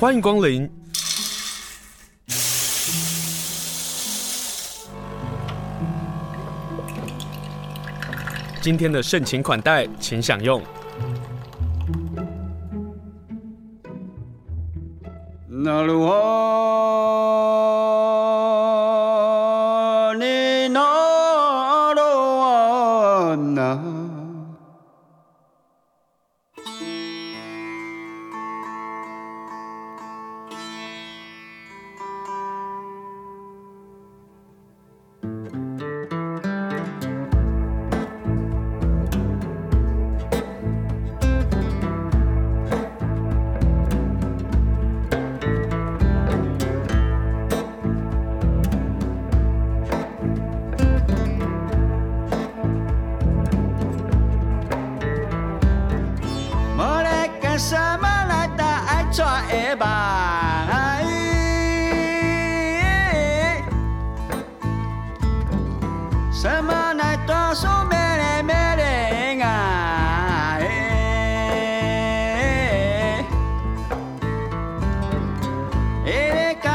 欢迎光临。今天的盛情款待，请享用。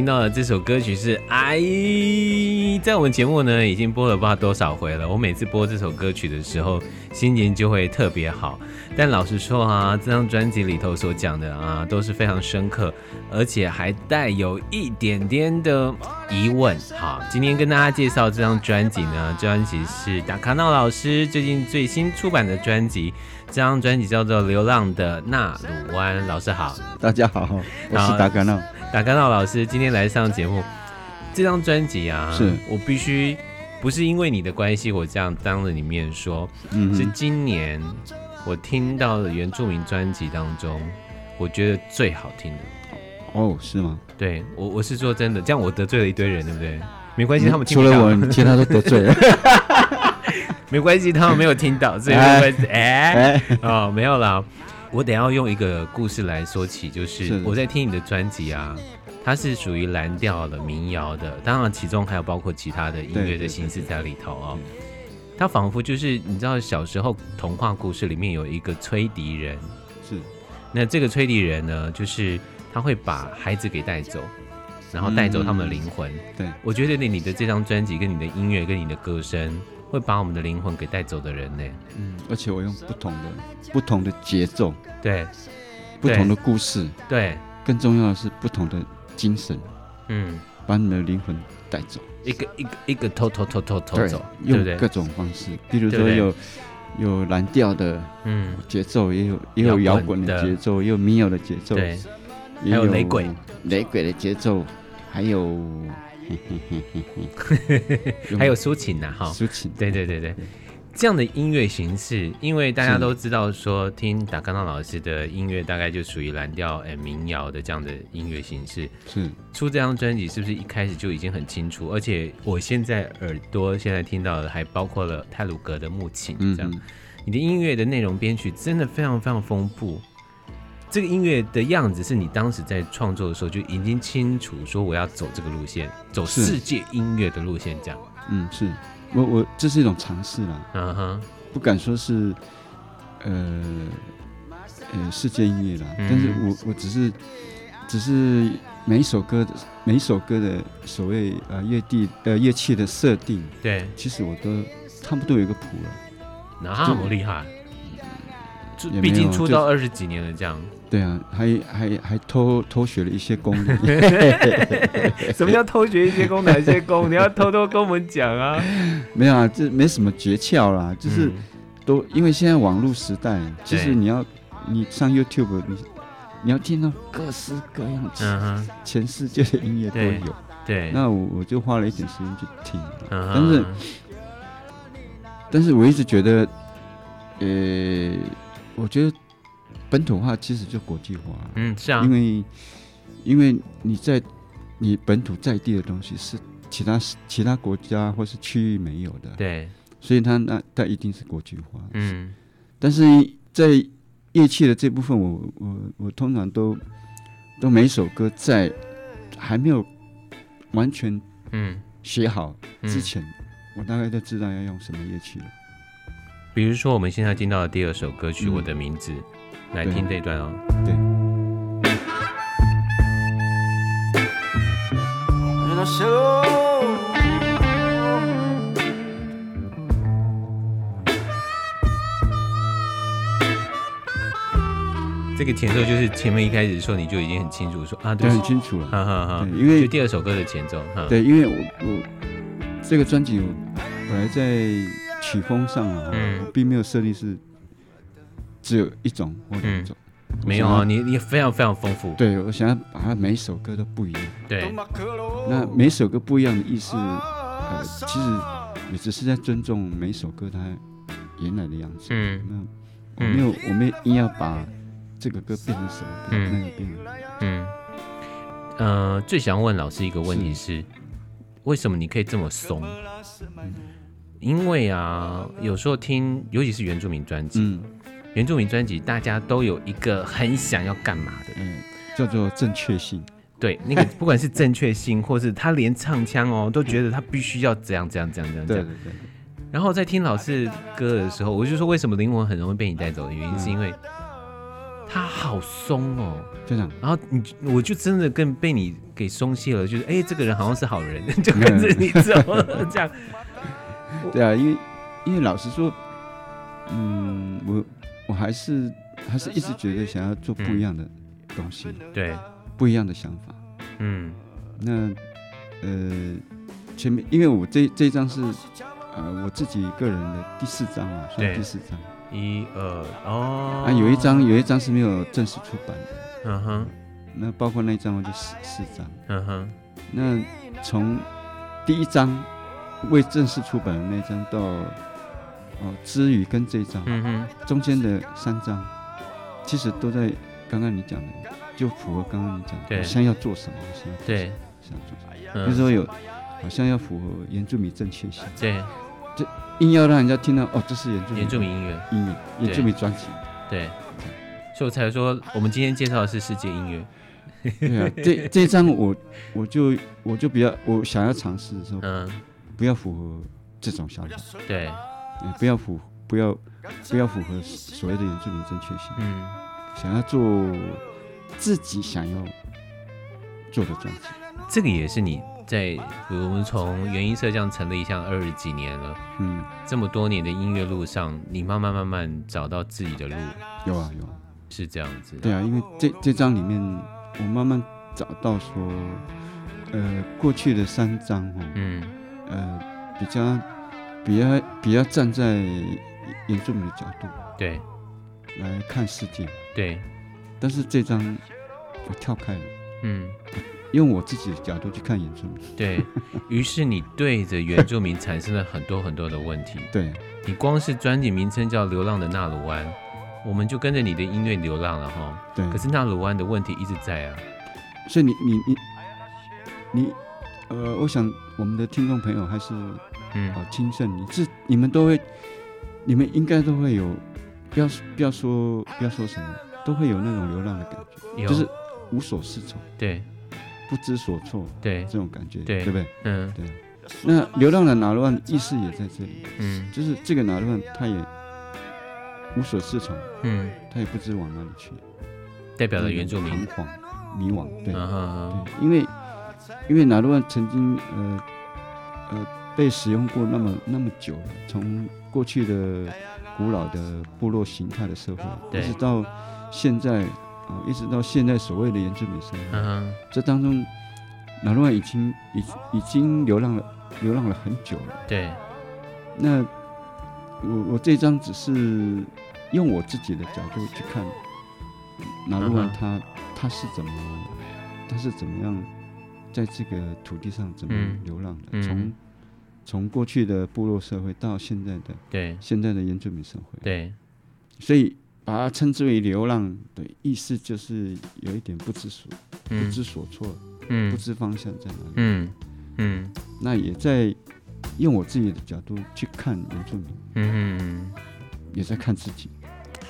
听到的这首歌曲是《哎》，在我们节目呢已经播了不知道多少回了。我每次播这首歌曲的时候，心情就会特别好。但老实说啊，这张专辑里头所讲的啊都是非常深刻，而且还带有一点点的疑问。好，今天跟大家介绍这张专辑呢，这张专辑是达卡闹老师最近最新出版的专辑，这张专辑叫做《流浪的纳鲁湾》。老师好，大家好，我是达卡闹。达卡闹老师今天来上节目，这张专辑啊，是我必须不是因为你的关系，我这样当着你面说，嗯，是今年我听到的原住民专辑当中，我觉得最好听的。哦，是吗？对，我我是说真的，这样我得罪了一堆人，对不对？没关系，他们听除了我，其他都得罪了。没关系，他们没有听到，所以没关系。哎，哎哦，没有了。我得要用一个故事来说起，就是我在听你的专辑啊，它是属于蓝调的民谣的，当然其中还有包括其他的音乐的形式在里头哦。它仿佛就是你知道小时候童话故事里面有一个吹笛人，是，那这个吹笛人呢，就是他会把孩子给带走，然后带走他们的灵魂。对，我觉得你你的这张专辑跟你的音乐跟你的歌声。会把我们的灵魂给带走的人呢？嗯，而且我用不同的、不同的节奏，对，不同的故事，对，更重要的是不同的精神，嗯，把你的灵魂带走，一个一个一个偷偷偷偷偷走，用各种方式，比如说有有蓝调的嗯。节奏，也有也有摇滚的。节奏，也有民谣的节奏，对，还有雷鬼。雷鬼的节奏，还有。还有抒情呐，哈，抒情，对对对对，这样的音乐形式，因为大家都知道说，听达康纳老师的音乐，大概就属于蓝调、哎民谣的这样的音乐形式。是出这张专辑，是不是一开始就已经很清楚？而且我现在耳朵现在听到的，还包括了泰鲁格的木琴，这样，你的音乐的内容编曲真的非常非常丰富。这个音乐的样子是你当时在创作的时候就已经清楚说我要走这个路线，走世界音乐的路线，这样。嗯，是。我我这是一种尝试啦，嗯哼，不敢说是呃呃世界音乐啦，嗯、但是我我只是只是每一首歌的每一首歌的所谓呃乐地呃乐器的设定，对，其实我都差不多有一个谱了，那么厉害，毕竟出道二十几年了，这样。对啊，还还还偷偷学了一些功能。什么叫偷学一些功？哪些功？你要偷偷跟我们讲啊？没有啊，这没什么诀窍啦，就是都因为现在网络时代，其实你要你上 YouTube，你你要听到各式各样的、嗯、全世界的音乐都有。对，那我我就花了一点时间去听，嗯、但是但是我一直觉得，呃，我觉得本土化其实就国际化，嗯，是啊，因为因为你在你本土在地的东西是其他其他国家或是区域没有的，对，所以它那它一定是国际化，嗯，但是在乐器的这部分我，我我我通常都都每首歌在还没有。完全嗯。写好之前，嗯，我大概就知道要用什么乐器了。比如说，我们现在听到的第二首歌曲《我的名字》，嗯，来听这一段哦。对。这个前奏就是前面一开始的时候你就已经很清楚说啊，对，很清楚了，哈哈哈。因为就第二首歌的前奏，对，因为我我这个专辑本来在曲风上啊，嗯，并没有设立是只有一种或两种，嗯，没有啊，你你非常非常丰富。对，我想要把它每一首歌都不一样。对，那每一首歌不一样的意思，呃，其实也只是在尊重每一首歌它原来的样子。嗯，那我没有，我们硬要把。这个歌变成什么？嗯，那个变成嗯，呃，最想问老师一个问题是，是为什么你可以这么松？嗯，因为啊，有时候听，尤其是原住民专辑，嗯，原住民专辑大家都有一个很想要干嘛的，嗯，叫做正确性。对，那个不管是正确性，或是他连唱腔哦，都觉得他必须要怎样怎样怎样怎样。对对对。然后在听老师歌的时候，我就说，为什么灵魂很容易被你带走的原因，是因为。他好松哦，就这样。然后你，我就真的跟被你给松懈了，就是哎，这个人好像是好人，就跟着你走了这样。对啊，因为因为老实说，嗯，我我还是还是一直觉得想要做不一样的东西，嗯、对，不一样的想法。嗯，那呃，前面因为我这这张是呃我自己个人的第四张啊，算第四张。一二哦，啊，有一张有一张是没有正式出版的，嗯哼，那包括那一张我就四四张，嗯哼，那从第一张未正式出版的那张到哦之余跟这张，嗯哼，中间的三张其实都在刚刚你讲的，就符合刚刚你讲的，好像要做什么，好像对，想做什么，比如说有好像要符合原住民正确性，对。这硬要让人家听到哦，这是原住原住民音乐，音乐原住民专辑，对，所以我才说我们今天介绍的是世界音乐。对啊，这这张我我就我就比较我想要尝试的时候，嗯，不要符合这种想法，对，不要符不要不要符合所谓的原住民正确性，嗯，想要做自己想要做的专辑，这个也是你。在我们从原音社这样成立，像二十几年了，嗯，这么多年的音乐路上，你慢慢慢慢找到自己的路，有啊有，是这样子。对啊，因为这这张里面，我慢慢找到说，呃，过去的三张哦，嗯，呃，比较比较比较站在原住民的角度，对，来看世界，对，但是这张我跳开了，嗯。用我自己的角度去看原住民，对，于是你对着原住民产生了很多很多的问题。对，你光是专辑名称叫《流浪的纳鲁湾》，我们就跟着你的音乐流浪了哈。对，可是纳鲁湾的问题一直在啊。所以你你你你呃，我想我们的听众朋友还是嗯。好亲胜，你。这你们都会，你们应该都会有，不要不要说不要说什么，都会有那种流浪的感觉，就是无所适从。对。不知所措，对。这种感觉，对，对不对？嗯，对。那流浪的纳鲁湾意思也在这里，嗯，就是这个纳鲁湾他也无所适从，嗯，他也不知往哪里去，代表了原住民彷徨迷惘，对，对，因为因为纳鲁湾曾经呃呃被使用过那么那么久了，从过去的古老的部落形态的社会，一直到现在。啊一直到现在，所谓的原住民生活，嗯，这当中，纳鲁湾已经已已经流浪了，流浪了很久了。对，那我我这张只是用我自己的角度去看，纳鲁湾他、uh. 他是怎么他是怎么样在这个土地上怎么流浪的？从过去的部落社会到现在的对。现在的原住民社会。对，所以把它称之为流浪的意思就是有一点不知所、嗯、不知所措，嗯，不知方向在哪里，嗯。嗯，那也在。用我自己的角度去看原住民，嗯。哼，也在看自己。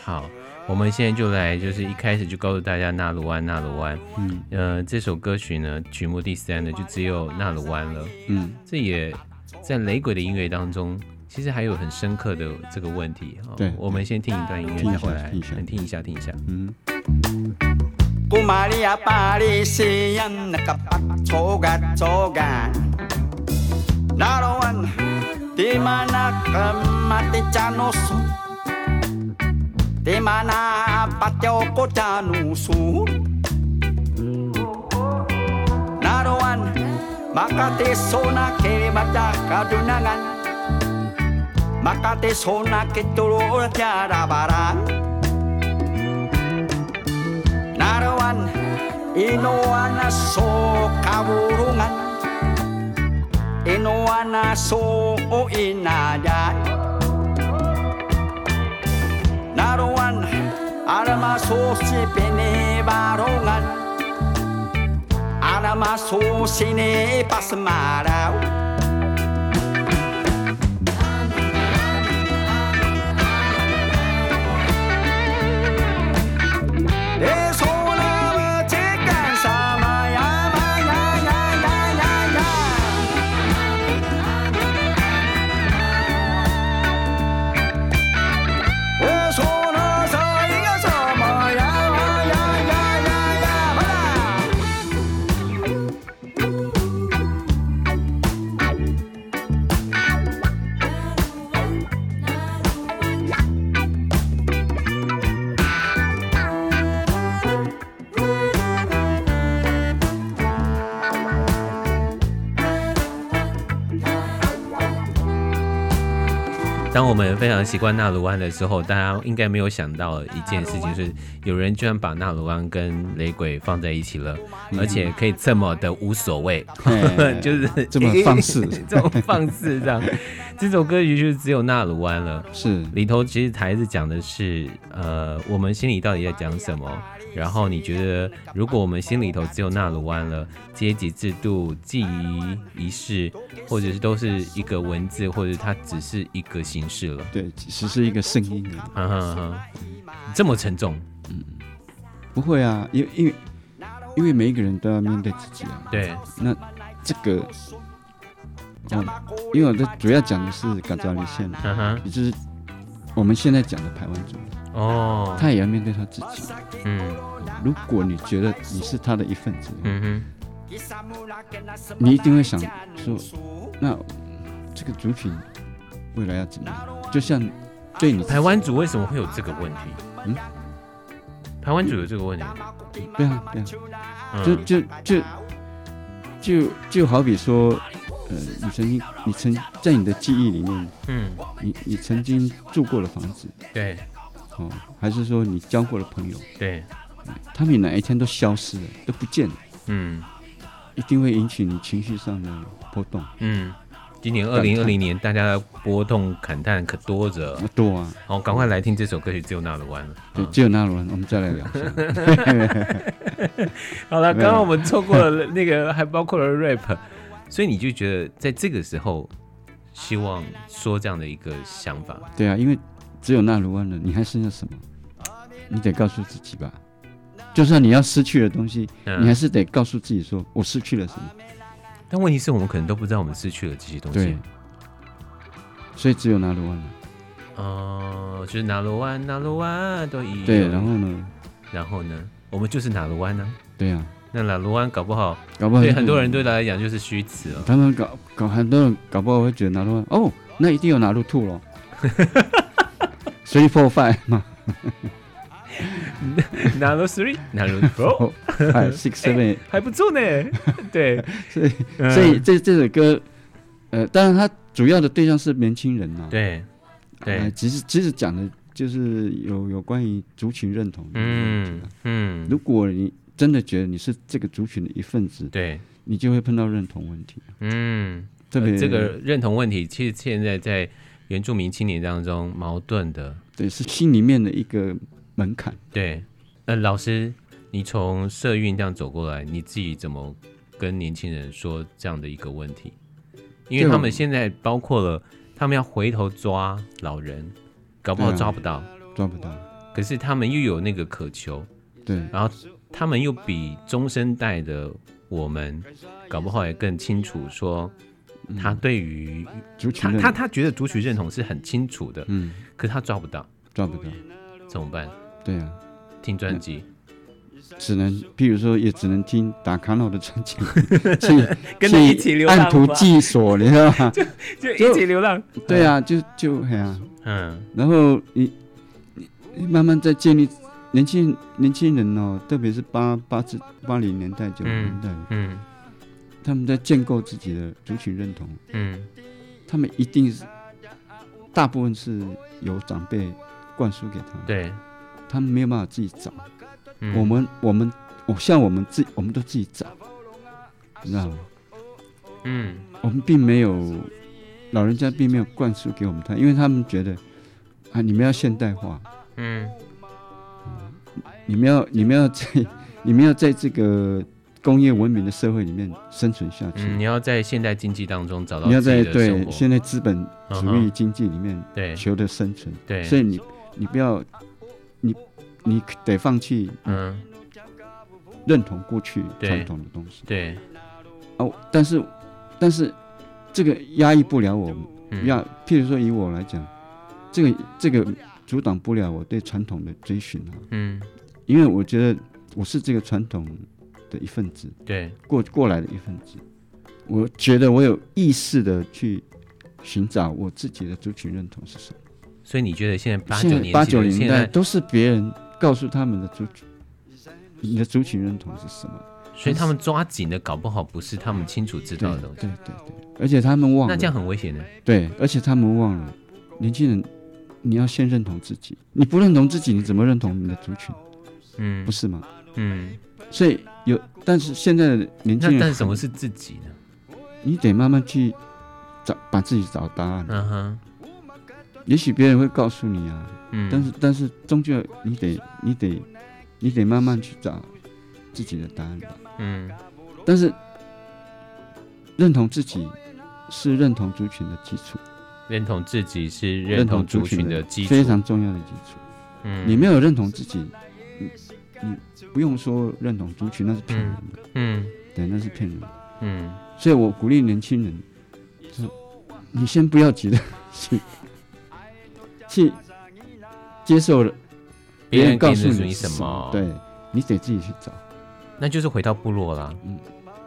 好，我们现在就来，就是一开始就告诉大家纳鲁湾，纳鲁湾，嗯，呃，这首歌曲呢，曲目第三呢，就只有纳鲁湾了，嗯，这也在雷鬼的音乐当中，其实还有很深刻的这个问题。对，我们先听一段音乐，再回来，你听一下，听一下。嗯。玛利亚巴黎西那个巴嘎嘎，那个加苏，那巴加，te sona ke baca kadunangan. Maka te sona ke tulu tiara barang Narawan inoana so kawurungan inoana so o inada naruan arama so si pene barongan para ma so se ne pas semarau. 们非常习惯纳鲁湾的时候，大家应该没有想到一件事情，是有人居然把纳鲁湾跟雷鬼放在一起了，而且可以这么的无所谓，就是这么放肆，这么放肆这样。这首歌曲就是只有纳鲁湾了，是里头其实台词讲的是，呃，我们心里到底在讲什么？然后你觉得，如果我们心里头只有纳鲁湾了，阶级制度、记忆仪式，或者是都是一个文字，或者它只是一个形式了？对，只是一个声音。哈哈哈，这么沉重？嗯，不会啊，因为因为因为每一个人都要面对自己啊。对，那这个，哦，因为我的主要讲的是嘎扎里县，嗯哼，也就是我们现在讲的台湾族。哦，他也要面对他自己。嗯，如果你觉得你是他的一份子，嗯哼，你一定会想说，那这个族群未来要怎么样？就像对你台湾族为什么会有这个问题？嗯，台湾族有这个问题？对啊，对啊，就就就就就好比说，呃，你曾经你曾在你的记忆里面，嗯，你你曾经住过的房子，对。哦，还是说你交过的朋友，对，他们哪一天都消失了，都不见了，嗯，一定会引起你情绪上的波动，嗯，今年二零二零年，大家的波动感叹可多着，多啊，好，赶快来听这首歌曲《只有纳鲁湾》了，对，只有纳鲁湾，我们再来聊。好了，刚刚我们错过了那个，还包括了 rap，所以你就觉得在这个时候，希望说这样的一个想法，对啊，因为。只有纳鲁湾了，你还剩下什么？你得告诉自己吧。就算你要失去的东西，嗯、你还是得告诉自己说：“我失去了什么？”但问题是我们可能都不知道我们失去了这些东西。对。所以只有纳鲁湾了。哦，就是纳罗湾，纳罗湾都一样。对，然后呢？然后呢？我们就是纳罗湾呢？对呀、啊。那纳鲁湾搞不好，搞不好对很多人对他来讲就是虚词哦。他们搞搞很多人搞不好会觉得纳鲁湾哦，那一定有纳鲁兔喽。Three, four, five 嘛，拿路 three，拿路 four，five, six, seven，还不错呢。对，所以所以这这首歌，呃，当然它主要的对象是年轻人啊。对，对，其实其实讲的就是有有关于族群认同的。嗯嗯，如果你真的觉得你是这个族群的一份子，对，你就会碰到认同问题。嗯，特别这个认同问题，其实现在在原住民青年当中矛盾的，对，是心里面的一个门槛。对，那老师，你从社运这样走过来，你自己怎么跟年轻人说这样的一个问题？因为他们现在包括了，他们要回头抓老人，搞不好抓不到，啊、抓不到。可是他们又有那个渴求，对，然后。他们又比中生代的我们，搞不好也更清楚说，他对于他他他觉得族群认同是很清楚的，嗯，可是他抓不到，抓不到，怎么办？对啊，听专辑，只能，比如说，也只能听打卡诺的专辑，去跟你一起流浪，按图寄索，你知道吗？就就一起流浪，对啊，就就哎呀，嗯，然后你你慢慢再建立。年轻年轻人哦，特别是八八至八零年代九零年代，嗯，他们在建构自己的族群认同，嗯，他们一定是大部分是由长辈灌输给他们，对，他们没有办法自己找，我们我们我像我们自我们都自己找，你知道吗？嗯，我们并没有老人家并没有灌输给我们他，因为他们觉得啊，你们要现代化，嗯。你们要，你们要在，你们要在这个工业文明的社会里面生存下去。嗯，你要在现代经济当中找到你要在对现在资本主义经济里面对求得生存。对，所以你你不要，你你得放弃嗯，认同过去传统的东西。对，哦，但是但是这个压抑不了我们，要譬如说以我来讲，这个这个阻挡不了我对传统的追寻啊。嗯。因为我觉得我是这个传统的一份子，对，过过来的一份子，我觉得我有意识的去寻找我自己的族群认同是什么。所以你觉得现在八九年八九零年代都是别人告诉他们的族群，你的族群认同是什么？所以他们抓紧的搞不好不是他们清楚知道的东西。对对对，而且他们忘了，那这样很危险的。对，而且他们忘了，年轻人，你要先认同自己，你不认同自己，你怎么认同你的族群？嗯，不是吗？嗯，所以有，但是现在的年轻人，但什么是自己呢？你得慢慢去找，把自己找答案。嗯哼，也许别人会告诉你啊，嗯，但是但是终究你得你得你得慢慢去找自己的答案吧。嗯，但是认同自己是认同族群的基础，认同自己是认同族群的基础，非常重要的基础。嗯，你没有认同自己，你你不用说认同族群，那是骗人的。嗯，对，那是骗人的。嗯，所以我鼓励年轻人，就你先不要急着去 去接受了别人告诉你什么，对，你得自己去找。那就是回到部落啦。嗯，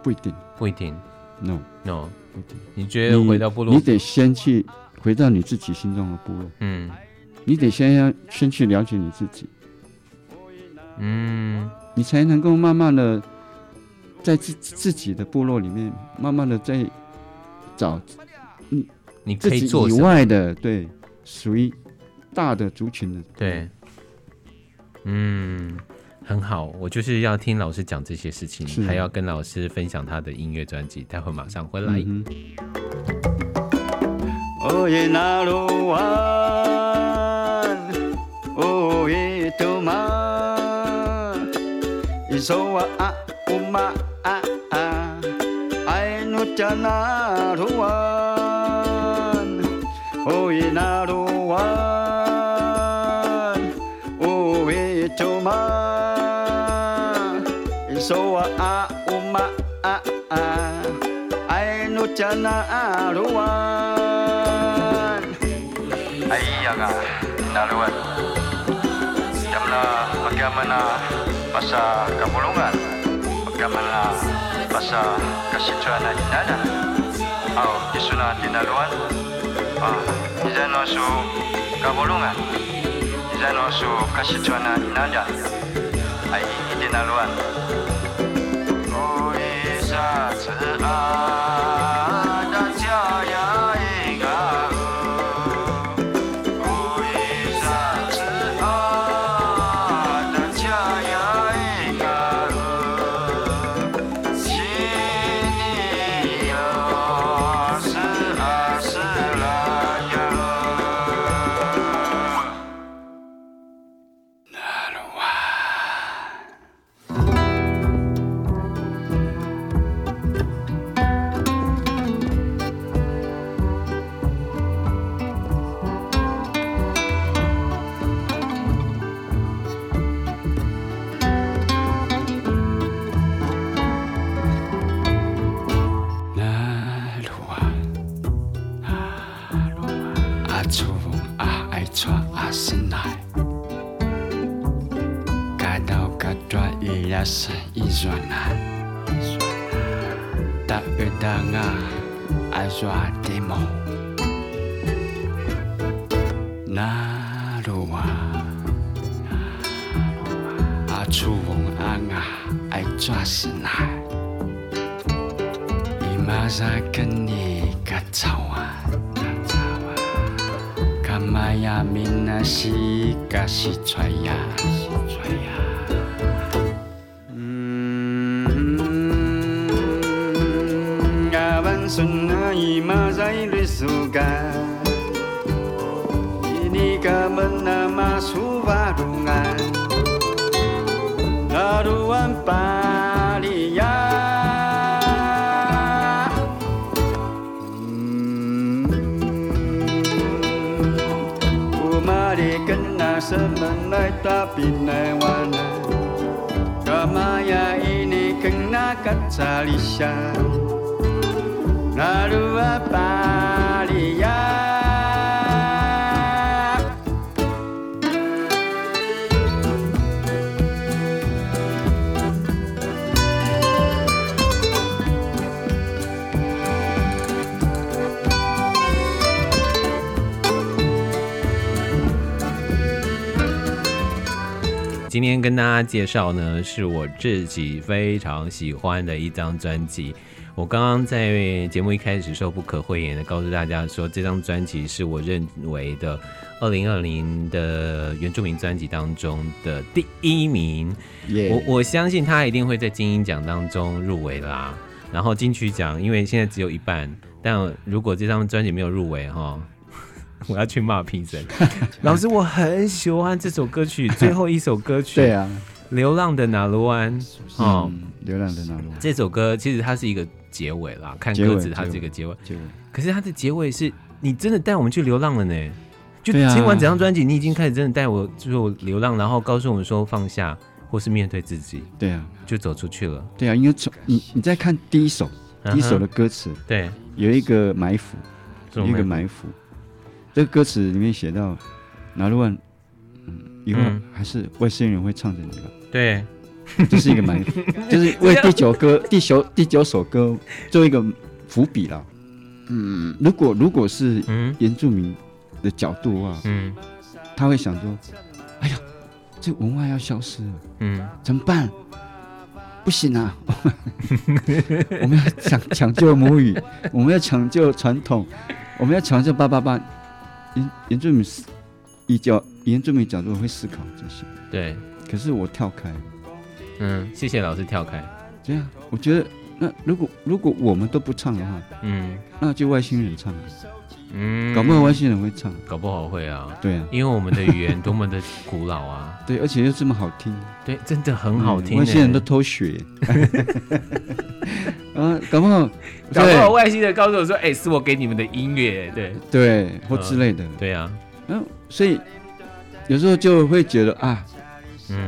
不一定，不一定。No No，不一定。你觉得回到部落，你得先去回到你自己心中的部落。嗯。你得先要先去了解你自己，嗯，你才能够慢慢的在自自己的部落里面，慢慢的在找你你可以做以外的，对，属于大的族群的，对，嗯，很好，我就是要听老师讲这些事情，还要跟老师分享他的音乐专辑，待会马上回来。嗯杜马，伊索瓦阿乌玛啊啊，爱努加纳鲁湾，哦伊纳鲁湾，哦伊杜马，伊索瓦阿乌玛啊啊，爱努加纳鲁湾，哎呀啊，纳鲁湾。Bagaimana masa kebulungan Bagaimana masa kesituan inada Au isuna tinaluan Ah, izano su kebulungan Izano su kesituan inada Ai tinaluan Oh 错阿是哪？感到感到依然是依然哪？大家啊，阿抓的么？哪路啊？阿出翁阿阿抓是哪？伊妈啥概念？闽南西甲西踹呀。呀。kacalisia Naruapa 今天跟大家介绍呢，是我自己非常喜欢的一张专辑。我刚刚在节目一开始时候不可讳言的告诉大家说，这张专辑是我认为的二零二零的原住民专辑当中的第一名。我我相信他一定会在金音奖当中入围啦。然后金曲奖，因为现在只有一半，但如果这张专辑没有入围哈，我要去骂评审。老师，我很喜欢这首歌曲，最后一首歌曲。对啊，流浪的纳罗湾。哦、嗯，流浪的纳罗湾。这首歌其实它是一个。结尾啦，看歌词，它是一个结尾。结尾，可是它的结尾是你真的带我们去流浪了呢？就听完整张专辑，你已经开始真的带我就流浪，然后告诉我们说放下，或是面对自己。对啊，就走出去了。对啊，因为从你你再看第一首，第一首的歌词，对，有一个埋伏，有一个埋伏。这个歌词里面写到，拿路万，嗯，以后还是外星人会唱着你吧？对。这是一个蛮，就是为第九歌、第九第九首歌做一个伏笔了。嗯，如果如果是原住民的角度的话，嗯，他会想说：“哎呀，这文化要消失了，嗯，怎么办？不行啊，我们要抢抢救母语，我们要抢救传统，我们要抢救八八八。原原住民以角原住民角度会思考这些，对。可是我跳开。嗯，谢谢老师跳开。这样，我觉得那如果如果我们都不唱的话，嗯，那就外星人唱。嗯，搞不好外星人会唱，搞不好会啊。对啊，因为我们的语言多么的古老啊。对，而且又这么好听。对，真的很好听。外星人都偷学。啊，搞不好，搞不好外星人告诉我说：“哎，是我给你们的音乐。”对对，或之类的。对啊。嗯，所以有时候就会觉得啊。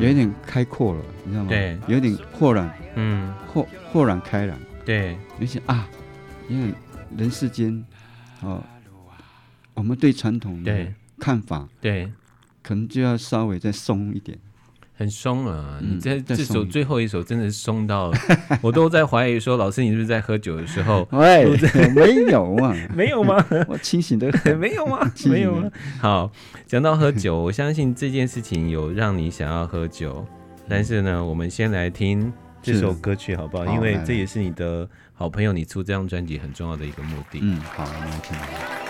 有一点开阔了，你知道吗？对，有点豁然，嗯，豁豁然开朗。对，而且啊，因为人世间，哦，我们对传统的看法，对，可能就要稍微再松一点。很松啊！你这这首最后一首真的是松到，我都在怀疑说，老师你是不是在喝酒的时候？喂，没有啊，没有吗？我清醒的没有吗？没有吗？好，讲到喝酒，我相信这件事情有让你想要喝酒，但是呢，我们先来听这首歌曲好不好？因为这也是你的好朋友，你出这张专辑很重要的一个目的。嗯，好，我们来听。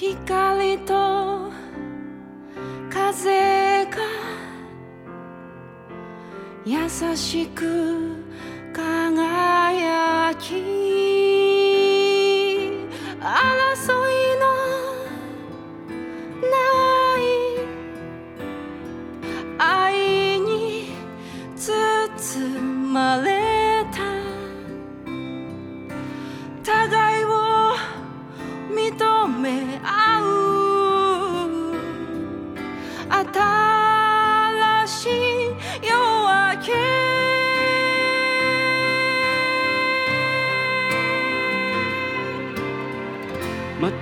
光と風が優しく輝き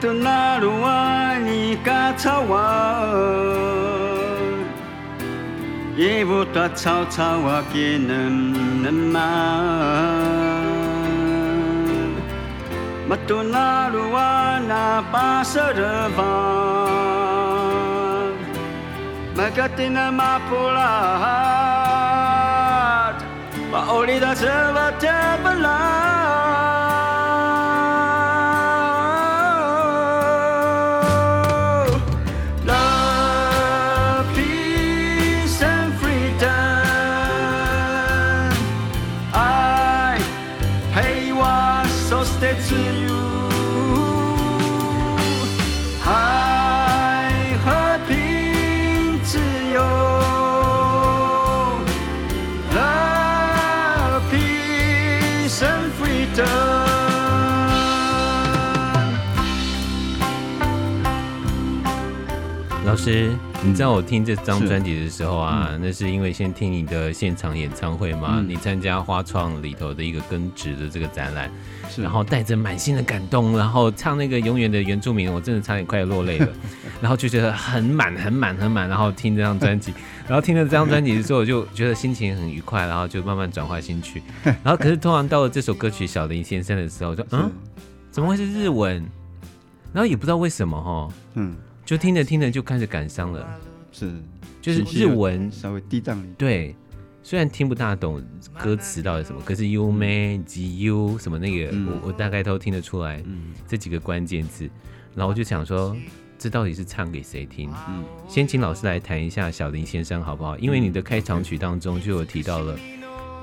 また那路湾你嘎草湾，也不大草草啊给能能吗？嘛多那路湾那巴色的房，嘛个定那马普拉，把欧里达车把特本拉。师，你知道我听这张专辑的时候啊，那是因为先听你的现场演唱会嘛，嗯。你参加花创里头的一个根植的这个展览，是。然后带着满心的感动，然后唱那个永远的原住民，我真的差点快要落泪了，然后就觉得很满很满很满，然后听这张专辑，然后听了这张专辑的时候，我就觉得心情很愉快，然后就慢慢转化兴趣，然后可是突然到了这首歌曲《小林先生》的时候，就嗯，怎么会是日文？然后也不知道为什么哈。嗯，就听着听着就开始感伤了，是，就是日文。稍微低档一点，对，虽然听不大懂歌词到底什么，可是 you may 及 you 什么那个，嗯。我我大概都听得出来嗯。这几个关键字，然后我就想说，这到底是唱给谁听？嗯，先请老师来谈一下小林先生好不好？因为你的开场曲当中就有提到了，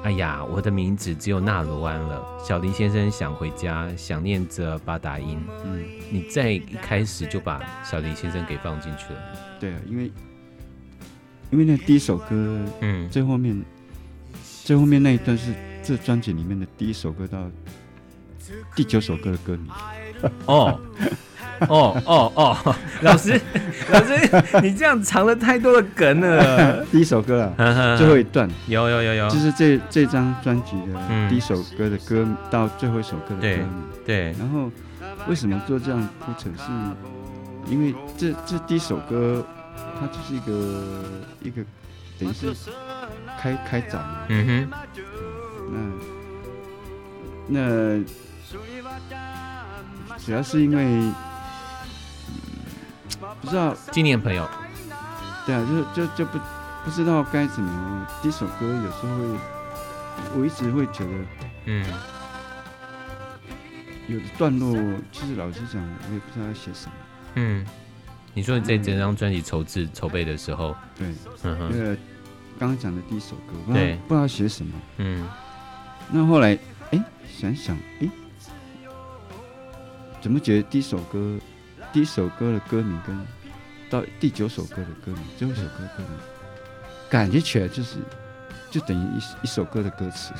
哎呀，我的名字只有纳罗湾了。小林先生想回家，想念着巴达因。嗯，你在一开始就把小林先生给放进去了。对啊，因为因为那第一首歌嗯，最后面最后面那一段是这专辑里面的第一首歌到第九首歌的歌名。哦，哦 哦哦，老师，老师，你这样藏了太多的梗了。第一首歌啊，最最后一段有有有有，就是这这张专辑嗯的第一首歌的歌到最后一首歌的歌名。对，然后为什么做这样铺陈？是因为这这第一首歌，它就是一个一个等于是开开展嘛。嗯哼，那那主要是因为、嗯不知道，纪念朋友，对啊，就就就不不知道该怎么。第一首歌有时候会，我一直会觉得嗯。有的段落，其实老实讲，我也不知道要写什么。嗯，你说你在整张专辑筹制筹备的时候，对，嗯哼，那个刚刚讲的第一首歌，不知对。道不知道写什么。嗯。那后来，哎，想想，哎，怎么觉得第一首歌，第一首歌的歌名跟到第九首歌的歌名，最后一首歌的歌名，感觉起来就是，就等于一一首歌的歌词。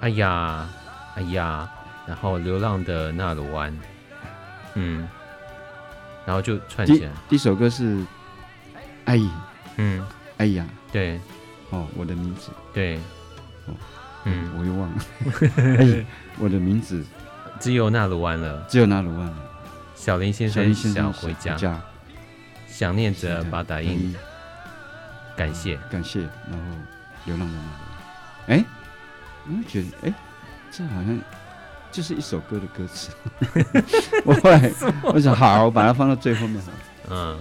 哎呀，哎呀，然后流浪的纳鲁湾，嗯，然后就串起来，第一首歌是，哎，嗯，哎呀，对。哦，我的名字，对，哦嗯，我又忘了，哎，我的名字。只有纳鲁湾了。只有纳鲁湾了。小林先生想回家，家，想念着八达音，感谢。感谢，然后流浪的。哎，我就觉得，哎，这好像就是一首歌的歌词。我后来我想，好，我把它放到最后面好了。嗯。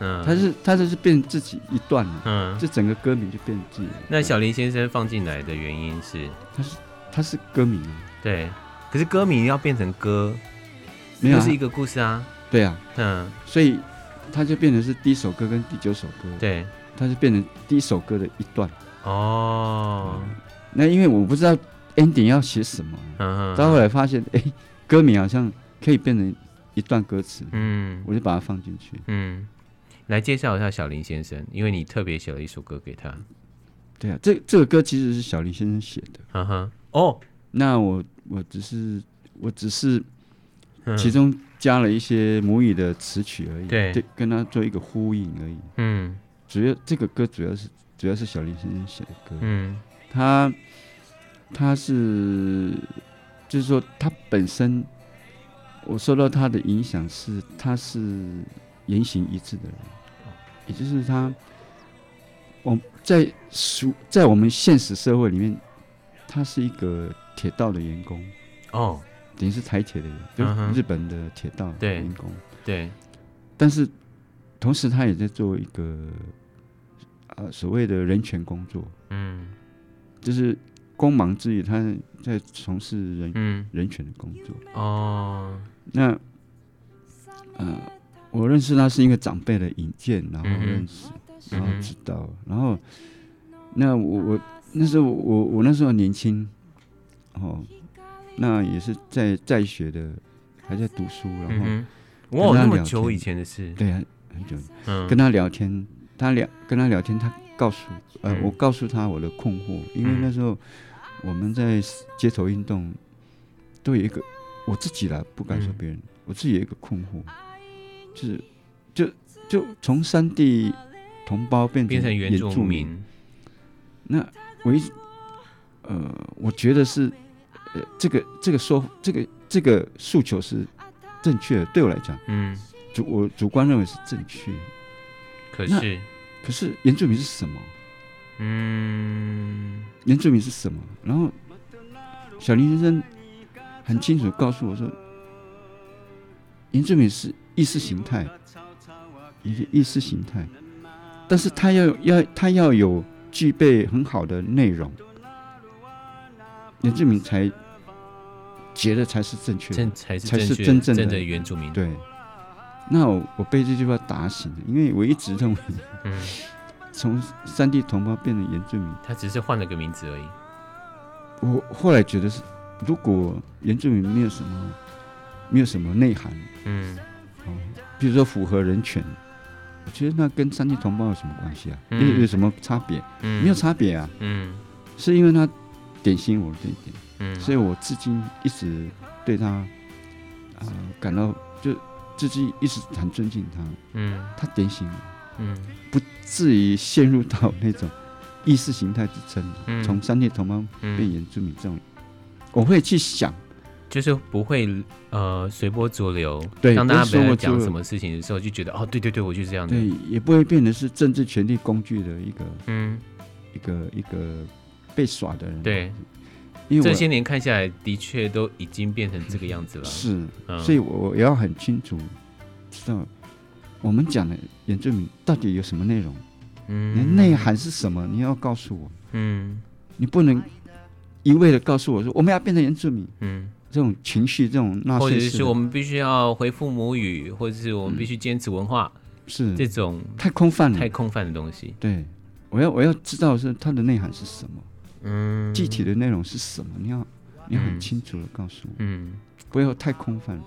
嗯，它是它就是变自己一段了，嗯，这整个歌名就变自己。那小林先生放进来的原因是，他是歌名啊。对，可是歌名要变成歌，没有、啊、是一个故事啊。对啊，嗯，所以它就变成是第一首歌跟第九首歌。对，它就变成第一首歌的一段。哦，嗯、那因为我不知道 ending 要写什么，嗯哼，到后来发现，哎、欸，歌名好像可以变成一段歌词，嗯，我就把它放进去，嗯。来介绍一下小林先生，因为你特别写了一首歌给他。对啊，这这个歌其实是小林先生写的。嗯哼，哦，那我我只是我只是其中加了一些母语的词曲而已，对，跟他做一个呼应而已。嗯，主要这个歌主要是主要是小林先生写的歌。嗯，他他是就是说他本身，我受到他的影响是他是。言行一致的人，也就是他，我在属在我们现实社会里面，他是一个铁道的员工。哦，等于是台铁的人，就日本的铁道民工，对。但是同时，他也在做一个呃所谓的人权工作，嗯，就是光芒之余，他在从事人、嗯、人权的工作。哦。那，呃。我认识他是因为长辈的引荐，然后认识，然后知道，然后那我我那时候我我那时候年轻，哦，那也是在在学的，还在读书，然后哇，那么久以前的事，对啊，很久，跟他聊天，他聊跟他聊天，他告诉呃，我告诉他我的困惑，因为那时候我们在街头运动都有一个我自己啦，不敢说别人，我自己有一个困惑。就是，就就从山地同胞变成变成原住民，那我一直呃，我觉得是呃，这个这个说这个这个诉求是正确的，对我来讲，嗯，主我主观认为是正确。可是可是原住民是什么？嗯，原住民是什么？然后小林先生很清楚告诉我说，原住民是。意识形态，一些意识形态，但是他要要他要有具备很好的内容，原住民才觉得才是正确的，才是才是真正的原住民。对，那我我被这句话打醒了，因为我一直认为，嗯，从三地同胞变成原住民，他只是换了个名字而已。我后来觉得是，如果原住民没有什么没有什么内涵，嗯。比如说符合人权，我觉得那跟三地同胞有什么关系啊？有、嗯、有什么差别？嗯、没有差别啊。嗯，是因为他点醒我这一点，嗯，所以我至今一直对他啊、呃、感到就至今一直很尊敬他。嗯，他点醒我，嗯，不至于陷入到那种意识形态之争，从、嗯、山地同胞变原住民这种，我会去想。就是不会呃随波逐流，对，当大家别人讲什么事情的时候，就觉得哦，对对对，我就是这样子。对，也不会变得是政治权力工具的一个，嗯，一个一个被耍的人。对，因为这些年看下来，的确都已经变成这个样子了。是，嗯、所以我也要很清楚知道我们讲的原住民到底有什么内容，嗯，内涵是什么？你要告诉我，嗯，你不能一味的告诉我说我们要变成原住民，嗯。这种情绪，这种那，或者是我们必须要回复母语，或者是我们必须坚持文化，是。这种太空泛了，太空泛的东西。对，我要我要知道是它的内涵是什么，嗯，具体的内容是什么？你要你要很清楚的告诉我，嗯，不要太空泛。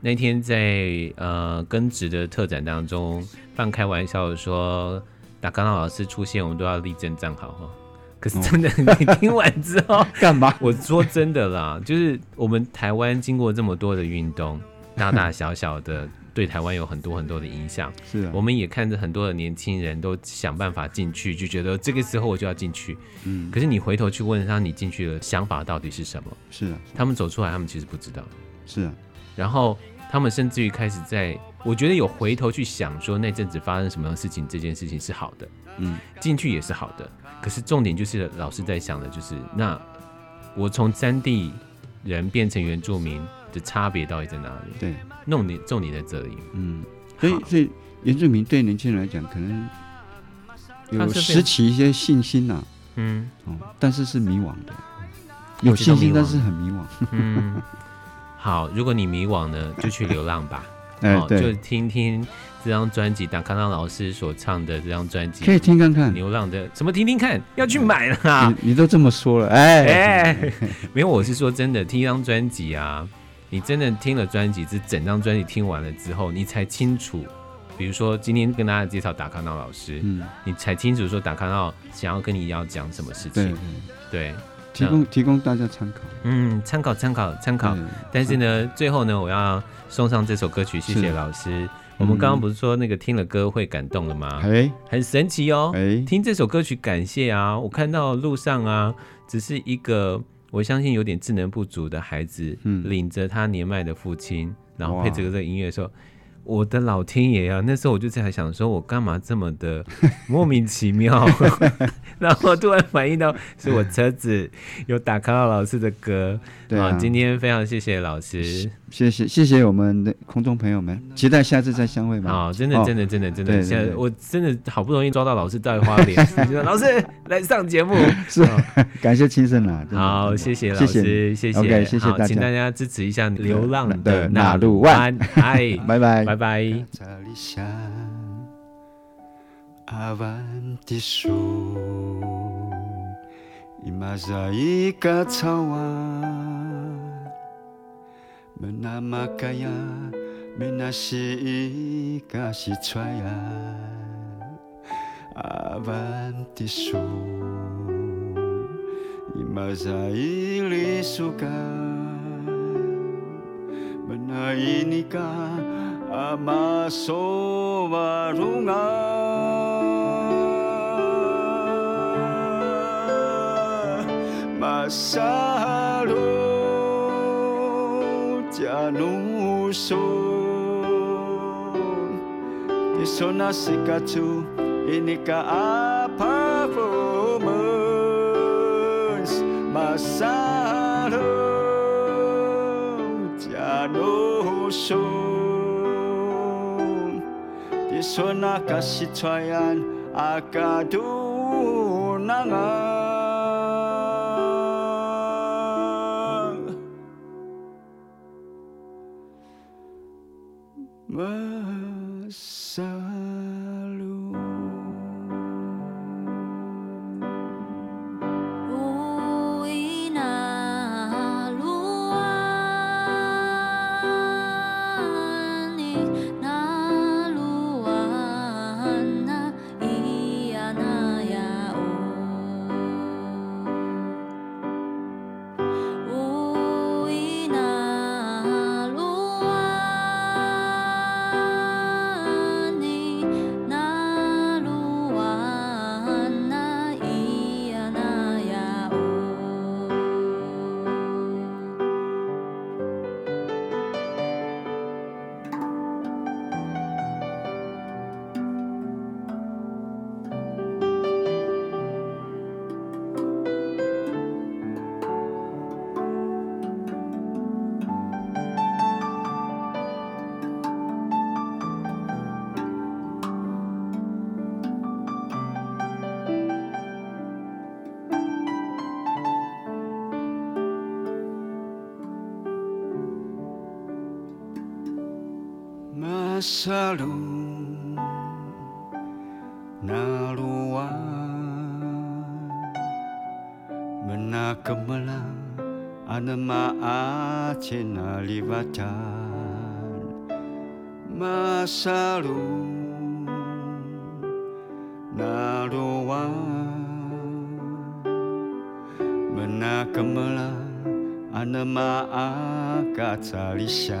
那天在呃根植的特展当中，半开玩笑的说，打刚刚老师出现，我们都要立正站好哈。可是真的，你听完之后 干嘛？我说真的啦，就是我们台湾经过这么多的运动，大大小小的，对台湾有很多很多的影响。是啊，我们也看着很多的年轻人都想办法进去，就觉得这个时候我就要进去。嗯，可是你回头去问他，你进去的想法到底是什么？是啊，他们走出来，他们其实不知道。是啊，然后他们甚至于开始在，我觉得有回头去想说那阵子发生什么样的事情，这件事情是好的。嗯，进去也是好的。可是重点就是老师在想的，就是那我从山地人变成原住民的差别到底在哪里？对，弄你重点在这里。嗯，所以所以原住民对年轻人来讲，可能有拾起一些信心呐、啊。嗯，哦，但是是迷惘的。有信心，但是很迷惘。嗯，好，如果你迷惘呢，就去流浪吧。哎，对，就听听这张专辑，达康康老师所唱的这张专辑，可以听看看。流浪的什么？听听看，要去买了。你你都这么说了，哎哎，没有，我是说真的，听一张专辑啊，你真的听了专辑，这整张专辑听完了之后，你才清楚。比如说今天跟大家介绍达康闹老师，嗯，你才清楚说达康闹想要跟你要讲什么事情，对，提供提供大家参考，嗯，参考参考参考。但是呢，最后呢，我要送上这首歌曲，谢谢老师。我们刚刚不是说那个听了歌会感动了吗？哎，很神奇哦，哎，听这首歌曲感谢啊，我看到路上啊，只是一个我相信有点智能不足的孩子，嗯，领着他年迈的父亲，然后配这个这个音乐的时候。我的老天爷啊！那时候我就在想说，我干嘛这么的 莫名其妙？然后突然反应到是我车子有打卡了老师的歌。对啊，今天非常谢谢老师，谢谢谢谢我们的空中朋友们，期待下次再相会吧。好，真的真的真的真的，现在我真的好不容易抓到老师在花莲，老师来上节目，是。感谢亲生啊。好，谢谢老师，谢谢，谢谢。大家，请大家支持一下流浪的那路湾，嗨，拜拜。拜拜。阿玛索瓦鲁亚，玛莎努索，迪索纳西卡图伊尼卡阿帕夫门斯，玛莎鲁加努索。Sona kasih twayan akadunangan selalu naluan. Mena anemaa anema acena masa masalu naluan. Mena kemelang anema akatsalisa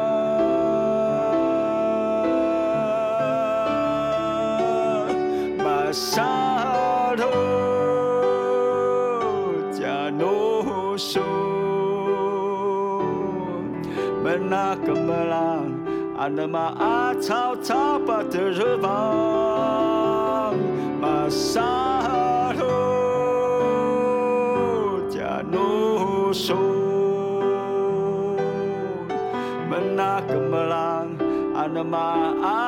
沙土，加诺苏，门那个门啦，阿那嘛阿草草巴的日方，马沙土，加诺苏，门那个门啦，阿那嘛阿。